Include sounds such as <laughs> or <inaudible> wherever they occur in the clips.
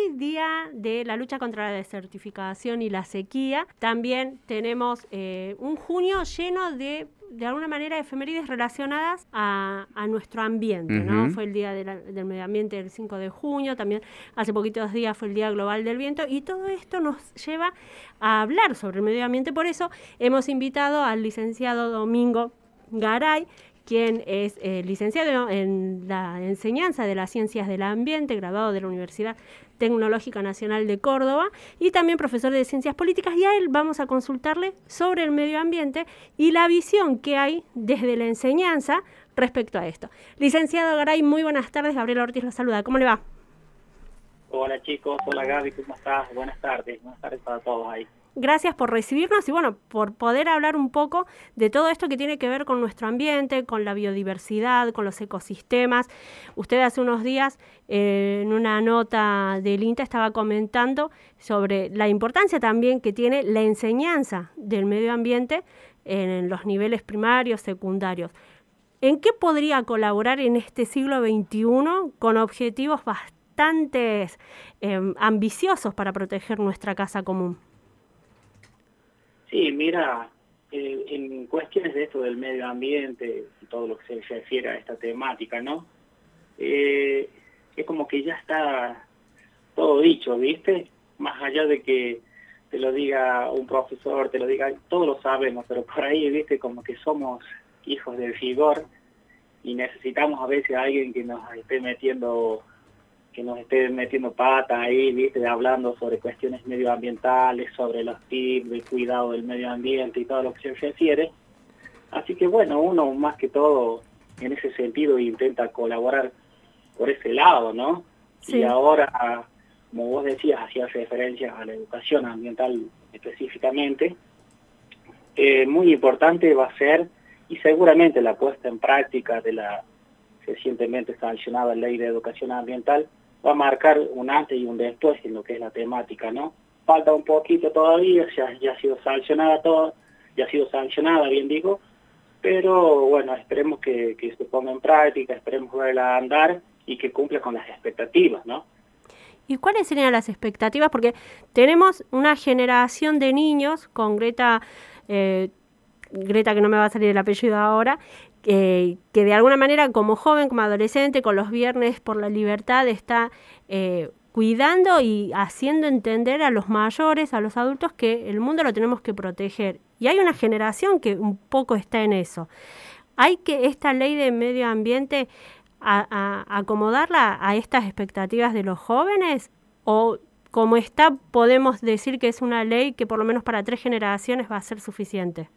hoy, día de la lucha contra la desertificación y la sequía, también tenemos eh, un junio lleno de de alguna manera efemérides relacionadas a, nuestro ambiente, ¿no? Fue el Día del Medio Ambiente el 5 de junio, también hace poquitos días fue el Día Global del Viento, y todo esto nos lleva a hablar sobre el medio ambiente. Por eso hemos invitado al licenciado Domingo Garay, quien es eh, licenciado en la enseñanza de las ciencias del ambiente, graduado de la Universidad Tecnológica Nacional de Córdoba y también profesor de ciencias políticas y a él vamos a consultarle sobre el medio ambiente y la visión que hay desde la enseñanza respecto a esto. Licenciado Garay, muy buenas tardes, Gabriel Ortiz lo saluda, ¿cómo le va? Hola chicos, hola Gaby, ¿cómo estás? Buenas tardes, buenas tardes para todos ahí. Gracias por recibirnos y bueno, por poder hablar un poco de todo esto que tiene que ver con nuestro ambiente, con la biodiversidad, con los ecosistemas. Usted hace unos días eh, en una nota del INTA estaba comentando sobre la importancia también que tiene la enseñanza del medio ambiente en los niveles primarios, secundarios. ¿En qué podría colaborar en este siglo XXI con objetivos bastante em, ambiciosos para proteger nuestra casa común? Sí, mira, eh, en cuestiones de esto del medio ambiente y todo lo que se refiere a esta temática, ¿no? Eh, es como que ya está todo dicho, ¿viste? Más allá de que te lo diga un profesor, te lo diga, todos lo sabemos, pero por ahí, ¿viste? Como que somos hijos del vigor y necesitamos a veces a alguien que nos esté metiendo que nos esté metiendo pata ahí, ¿viste? hablando sobre cuestiones medioambientales, sobre los tips de cuidado del medio ambiente y todo lo que se refiere. Así que bueno, uno más que todo en ese sentido intenta colaborar por ese lado, ¿no? Y ahora, como vos decías, hacías referencia a la educación ambiental específicamente, eh, muy importante va a ser, y seguramente la puesta en práctica de la recientemente sancionada Ley de Educación Ambiental, va a marcar un antes y un después en lo que es la temática, ¿no? Falta un poquito todavía, ya, ya ha sido sancionada todo, ya ha sido sancionada, bien digo, pero bueno, esperemos que, que se ponga en práctica, esperemos verla andar y que cumpla con las expectativas, ¿no? ¿Y cuáles serían las expectativas? Porque tenemos una generación de niños con Greta, eh, Greta que no me va a salir el apellido ahora, que de alguna manera como joven, como adolescente, con los viernes por la libertad, está eh, cuidando y haciendo entender a los mayores, a los adultos, que el mundo lo tenemos que proteger. Y hay una generación que un poco está en eso. Hay que esta ley de medio ambiente acomodarla a estas expectativas de los jóvenes o como está podemos decir que es una ley que por lo menos para tres generaciones va a ser suficiente.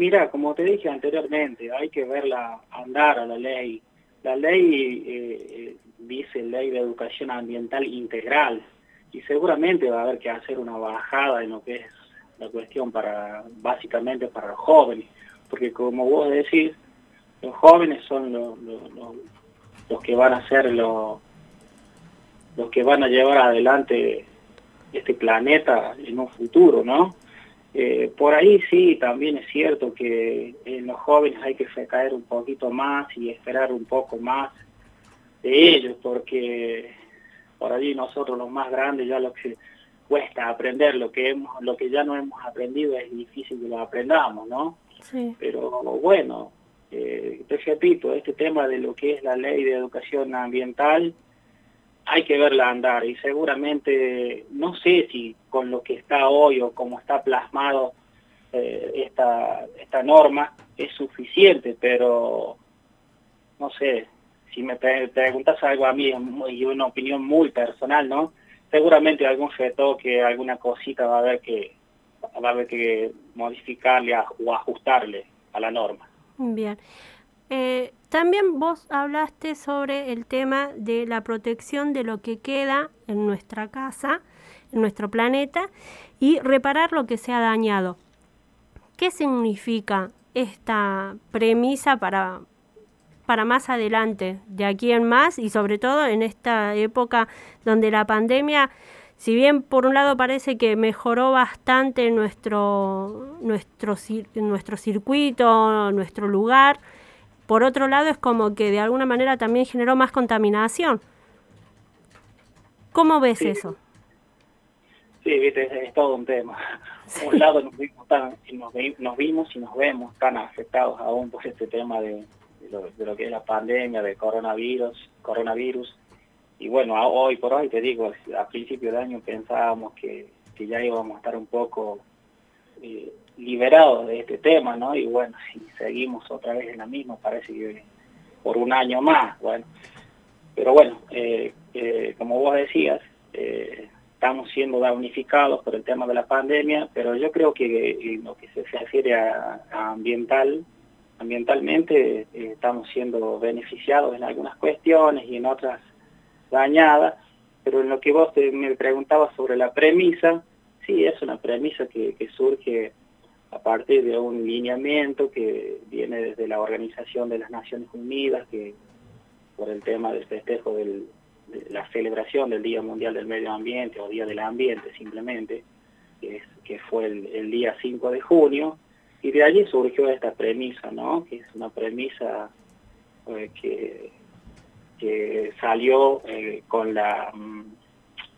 Mira, como te dije anteriormente, hay que verla andar a la ley. La ley eh, eh, dice ley de educación ambiental integral y seguramente va a haber que hacer una bajada en lo que es la cuestión para básicamente para los jóvenes, porque como vos decís, los jóvenes son los, que van a ser los, los que van a llevar adelante este planeta en un futuro, ¿no? Eh, por ahí sí, también es cierto que en los jóvenes hay que recaer un poquito más y esperar un poco más de ellos, porque por ahí nosotros los más grandes ya lo que cuesta aprender, lo que hemos, lo que ya no hemos aprendido es difícil que lo aprendamos, ¿no? Sí. Pero bueno, eh, te repito, este tema de lo que es la ley de educación ambiental, hay que verla andar y seguramente, no sé si con lo que está hoy o como está plasmado eh, esta, esta norma es suficiente, pero no sé, si me preguntas algo a mí y una opinión muy personal, ¿no? Seguramente algún retoque, alguna cosita va a haber que va a haber que modificarle o ajustarle a la norma. Bien. Eh, también vos hablaste sobre el tema de la protección de lo que queda en nuestra casa, en nuestro planeta, y reparar lo que se ha dañado. ¿Qué significa esta premisa para, para más adelante, de aquí en más, y sobre todo en esta época donde la pandemia si bien por un lado parece que mejoró bastante nuestro, nuestro, nuestro circuito, nuestro lugar, por otro lado es como que de alguna manera también generó más contaminación. ¿Cómo ves eso? Sí, viste, es, todo un tema. <laughs> Por un lado nos vimos, nos, vimos y nos vemos tan afectados aún por este tema de, lo, que es la pandemia, de coronavirus, coronavirus. Y bueno, hoy por hoy, te digo, a principio de año pensábamos que, que ya íbamos a estar un poco eh, liberados de este tema, ¿no? Y bueno, si seguimos otra vez en la misma, parece que por un año más, bueno. Pero bueno, eh, eh, como vos decías, eh, estamos siendo damnificados por el tema de la pandemia, pero yo creo que en lo que se refiere a, ambiental, ambientalmente estamos siendo beneficiados en algunas cuestiones y en otras dañadas, pero en lo que vos me preguntabas sobre la premisa, sí, es una premisa que surge a partir de un lineamiento que viene desde la Organización de las Naciones Unidas, que por el tema del festejo de la celebración del Día Mundial del Medio Ambiente o Día del Ambiente simplemente, que, que fue el, día 5 de junio, y de allí surgió esta premisa, ¿no? que es una premisa eh, que, que salió eh, con la mm,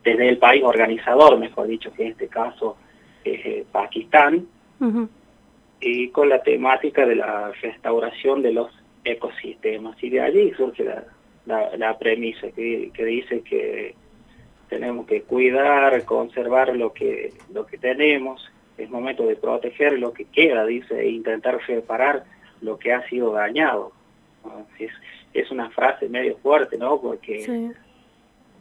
desde el país organizador, mejor dicho, que en este caso es eh, Pakistán, y con la temática de la restauración de los ecosistemas. Y de allí surge la, la, premisa que, que, dice que tenemos que cuidar, conservar lo que, lo que tenemos, es momento de proteger lo que queda, dice, e intentar reparar lo que ha sido dañado. Es, es una frase medio fuerte, ¿no? Porque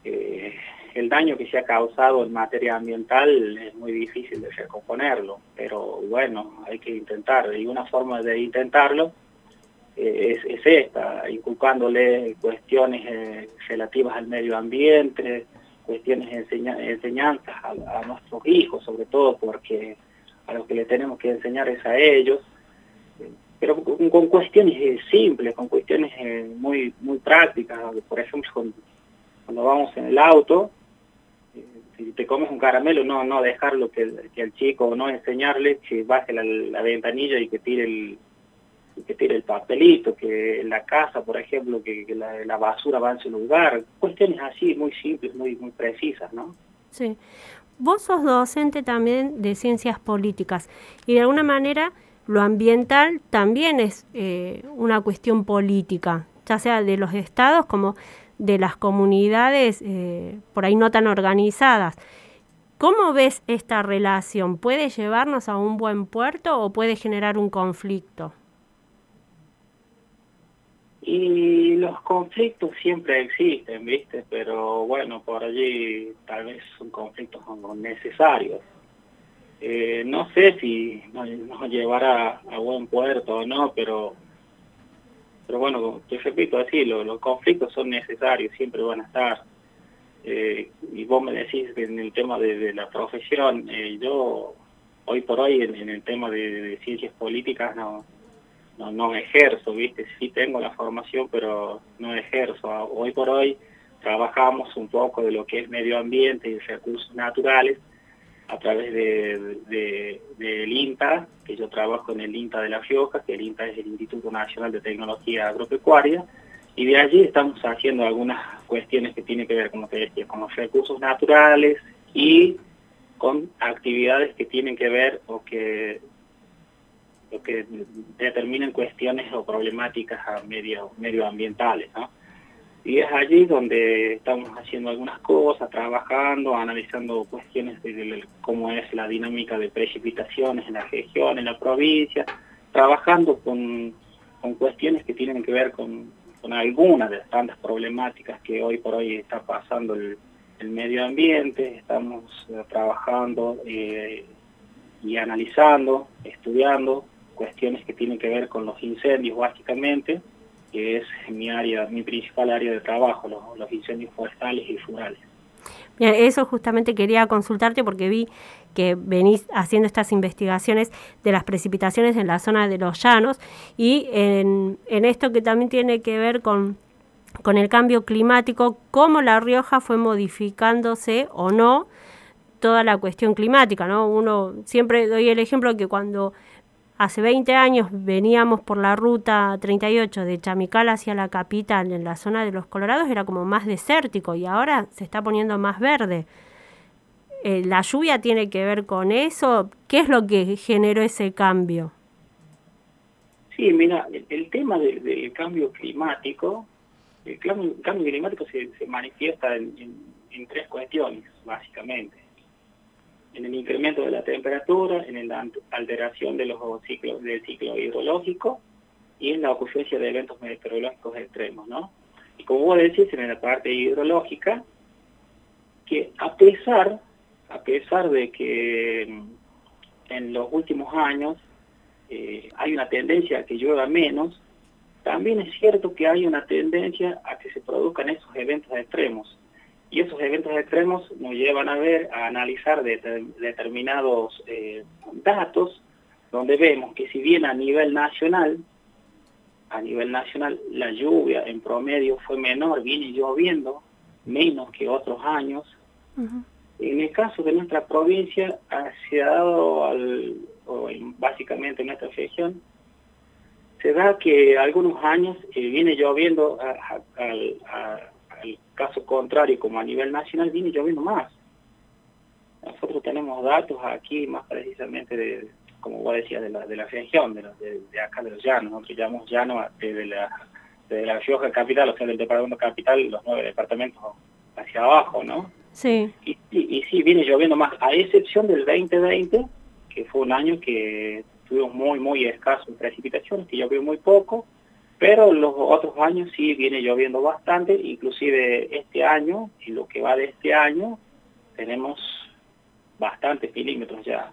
eh, el daño que se ha causado en materia ambiental es muy difícil de recomponerlo, pero bueno, hay que intentar, y una forma de intentarlo eh, es, esta, inculcándole cuestiones eh, relativas al medio ambiente, cuestiones de enseñanzas a, nuestros hijos, sobre todo porque a los que le tenemos que enseñar es a ellos, pero con, cuestiones simples, con cuestiones muy muy prácticas, por ejemplo, cuando vamos en el auto, si te comes un caramelo, no no dejarlo que, el chico, no enseñarle que baje la, ventanilla y que tire el que tire el papelito, que la casa, por ejemplo, que, la, basura va en su lugar, cuestiones así muy simples, muy muy precisas, ¿no? Sí. Vos sos docente también de ciencias políticas y de alguna manera lo ambiental también es eh, una cuestión política, ya sea de los estados como de las comunidades eh, por ahí no tan organizadas. ¿Cómo ves esta relación? ¿Puede llevarnos a un buen puerto o puede generar un conflicto? Y los conflictos siempre existen, ¿viste? Pero bueno, por allí tal vez son conflictos necesarios. Eh, no sé si nos, llevará a buen puerto o no, pero pero bueno, te repito así, los conflictos son necesarios, siempre van a estar. Eh, y vos me decís que en el tema de, la profesión, eh, yo hoy por hoy en, el tema de, ciencias políticas no, no, ejerzo, ¿viste? Sí tengo la formación, pero no ejerzo. Hoy por hoy trabajamos un poco de lo que es medio ambiente y recursos naturales a través del de, INTA, yo trabajo en el INTA de La Rioja, que el INTA es el Instituto Nacional de Tecnología Agropecuaria, y de allí estamos haciendo algunas cuestiones que tienen que ver, como te decía, con los recursos naturales y con actividades que tienen que ver o que, o que determinen cuestiones o problemáticas medio, medioambientales, ¿no? Y es allí donde estamos haciendo algunas cosas, trabajando, analizando cuestiones de, cómo es la dinámica de precipitaciones en la región, en la provincia, trabajando con, cuestiones que tienen que ver con, algunas de las tantas problemáticas que hoy por hoy está pasando el, medio ambiente. Estamos eh, trabajando eh, y analizando, estudiando cuestiones que tienen que ver con los incendios básicamente que es mi área, mi principal área de trabajo, los, incendios forestales y rurales. Bien, eso justamente quería consultarte porque vi que venís haciendo estas investigaciones de las precipitaciones en la zona de los llanos y en, en esto que también tiene que ver con, con el cambio climático, cómo La Rioja fue modificándose o no toda la cuestión climática, ¿no? Uno siempre doy el ejemplo que cuando hace 20 años veníamos por la ruta 38 de Chamical hacia la capital, en la zona de los Colorados, era como más desértico y ahora se está poniendo más verde. Eh, ¿La lluvia tiene que ver con eso? ¿Qué es lo que generó ese cambio? Sí, mira, el, tema del, cambio climático, el cambio, climático se, manifiesta en, tres cuestiones, básicamente. En el incremento de la temperatura, en la alteración de los ciclos del ciclo hidrológico y en la ocurrencia de eventos meteorológicos extremos, ¿no? Y como vos decís, en la parte hidrológica, que a pesar a pesar de que mm, en los últimos años eh, hay una tendencia a que llueva menos, también es cierto que hay una tendencia a que se produzcan esos eventos extremos. Y esos eventos extremos nos llevan a ver, a analizar determinados eh, datos, donde vemos que si bien a nivel nacional, a nivel nacional la lluvia en promedio fue menor, viene lloviendo menos que otros años, en el caso de nuestra provincia, se ha dado, al, o básicamente en nuestra región, se da que algunos años eh, viene lloviendo, al caso contrario, como a nivel nacional, viene lloviendo más. Nosotros tenemos datos aquí, más precisamente, de, como vos decías, de la, de la región, de, de, acá de los llanos. Nosotros llamamos llano de la, de la Rioja Capital, o sea, del departamento capital, los nueve departamentos hacia abajo, ¿no? Sí. Y, y, sí, viene lloviendo más, a excepción del 2020, que fue un año que tuvimos muy, muy escaso en precipitaciones, que llovió muy poco, pero los otros años sí viene lloviendo bastante, inclusive este año, y lo que va de este año, tenemos bastantes milímetros ya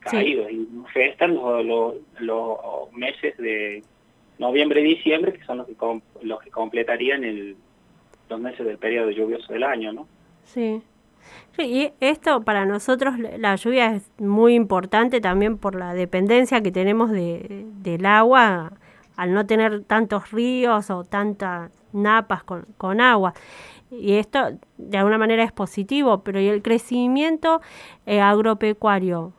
caídos, y restan los, los, los, meses de noviembre y diciembre, que son los que, los que completarían el, los meses del periodo lluvioso del año, ¿no? Sí. Y esto para nosotros, la lluvia es muy importante también por la dependencia que tenemos de, del agua, al no tener tantos ríos o tantas napas con, con agua. Y esto de alguna manera es positivo, pero ¿y el crecimiento eh, agropecuario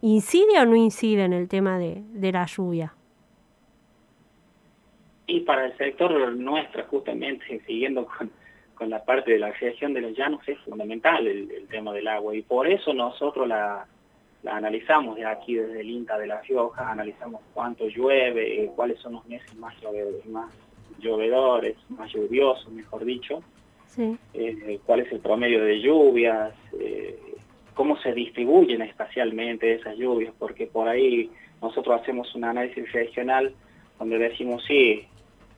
incide o no incide en el tema de, de la lluvia? Y para el sector nuestro, justamente, <laughs> siguiendo con, con la parte de la creación de los llanos es fundamental el, tema del agua y por eso nosotros la, analizamos de aquí desde el INTA de La Rioja, analizamos cuánto llueve, eh, cuáles son los meses más, más llovedores, más lluviosos, mejor dicho, eh, cuál es el promedio de lluvias, eh, cómo se distribuyen espacialmente esas lluvias, porque por ahí nosotros hacemos un análisis regional donde decimos, sí,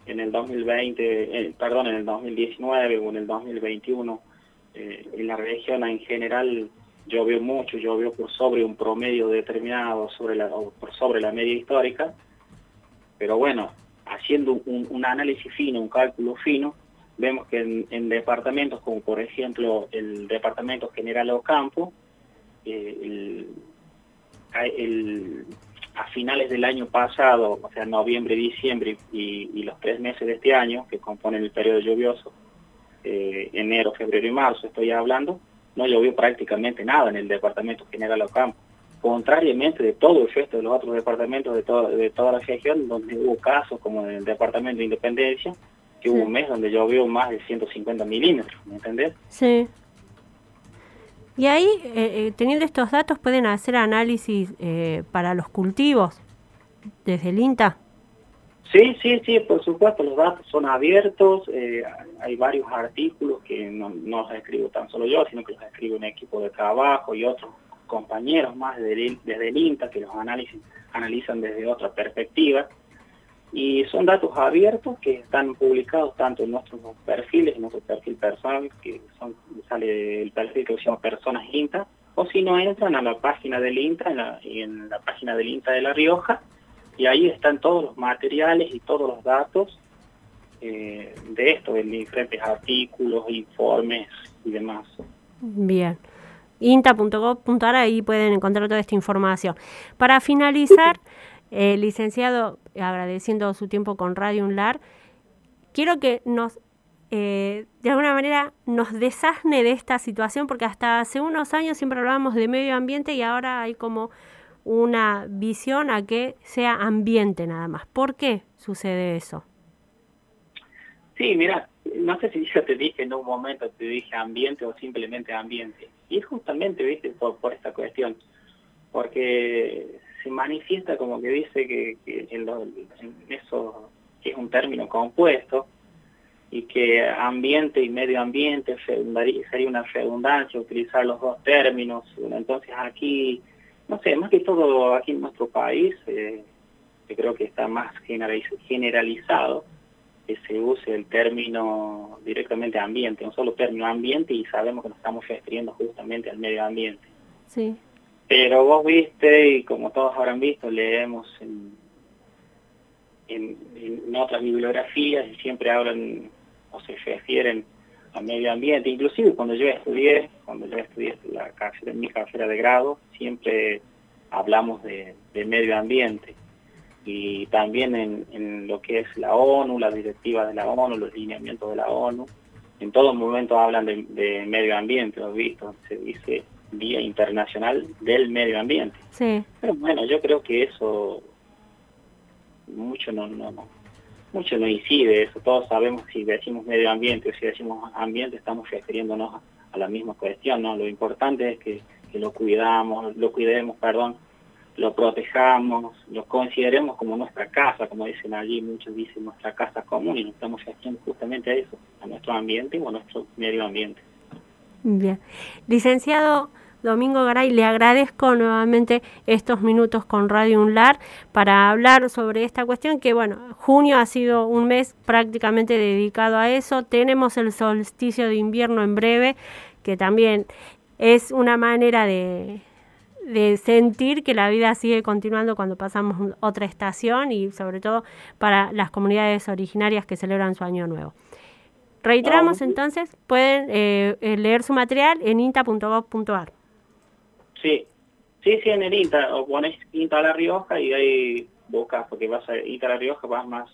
en el 2020, eh, perdón, en el 2019 o en el 2021, eh, en la región en general llovió mucho, llovió por sobre un promedio determinado, sobre por sobre la media histórica, pero bueno, haciendo un, análisis fino, un cálculo fino, vemos que en, departamentos como por ejemplo el departamento General Ocampo, eh, el a finales del año pasado, o sea, noviembre, diciembre y, los tres meses de este año, que componen el periodo lluvioso, eh, enero, febrero y marzo, estoy hablando, no llovió prácticamente nada en el departamento general Ocampo. Contrariamente de todo el resto de los otros departamentos de, de toda la región, donde hubo casos como en el departamento de Independencia, que hubo un mes donde llovió más de 150 milímetros, ¿me entendés? Sí. Y ahí, eh, eh, teniendo estos datos, pueden hacer análisis eh, para los cultivos desde el INTA. Sí, sí, sí, por supuesto, los datos son abiertos, hay varios artículos que no, los escribo tan solo yo, sino que los escribe un equipo de trabajo y otros compañeros más desde, desde el INTA que los análisis, analizan desde otra perspectiva. Y son datos abiertos que están publicados tanto en nuestros perfiles, en nuestro perfil personal, que son, sale el perfil que llama Personas INTA, o si no entran a la página del INTA, en la, en la página del INTA de La Rioja, y ahí están todos los materiales y todos los datos eh, de esto, de diferentes artículos, informes y demás. Bien inta.gov.ar, ahí pueden encontrar toda esta información. Para finalizar, <laughs> eh, licenciado, agradeciendo su tiempo con Radio Unlar, quiero que nos, eh, de alguna manera, nos desasne de esta situación, porque hasta hace unos años siempre hablábamos de medio ambiente y ahora hay como una visión a que sea ambiente nada más. ¿Por qué sucede eso? Sí, mira, no sé si yo te dije en un momento, te dije ambiente o simplemente ambiente. Y es justamente, viste, por, por esta cuestión. Porque se manifiesta como que dice que, en, eso es un término compuesto y que ambiente y medio ambiente sería una redundancia utilizar los dos términos. Entonces aquí, no sé, más que todo aquí en nuestro país, eh, creo que está más generalizado que se use el término directamente ambiente, un solo término ambiente y sabemos que nos estamos refiriendo justamente al medio ambiente. Sí. Pero vos viste, y como todos habrán visto, leemos en, en, otras bibliografías y siempre hablan o se refieren al medio ambiente. Inclusive cuando yo estudié, cuando yo estudié la carrera, mi carrera de grado, siempre hablamos de, de medio ambiente y también en, en, lo que es la ONU, las directivas de la ONU, los lineamientos de la ONU. En todo momento hablan de, de medio ambiente, lo visto, se dice Día Internacional del Medio Ambiente. Sí. Pero bueno, yo creo que eso mucho no, no, mucho no incide eso. Todos sabemos si decimos medio ambiente o si decimos ambiente estamos refiriéndonos a, la misma cuestión, ¿no? Lo importante es que, lo cuidamos, lo cuidemos, perdón, lo protejamos, lo consideremos como nuestra casa, como dicen allí, muchos dicen nuestra casa común y nos estamos haciendo justamente a eso, a nuestro ambiente o a nuestro medio ambiente. Bien. Licenciado Domingo Garay, le agradezco nuevamente estos minutos con Radio Unlar para hablar sobre esta cuestión que, bueno, junio ha sido un mes prácticamente dedicado a eso. Tenemos el solsticio de invierno en breve, que también es una manera de, de sentir que la vida sigue continuando cuando pasamos otra estación y sobre todo para las comunidades originarias que celebran su año nuevo. Reiteramos entonces, pueden eh, eh, leer su material en inta.gov.ar. Sí, sí, sí, en el INTA, o pones INTA La Rioja y ahí buscas, porque vas a INTA La Rioja, vas más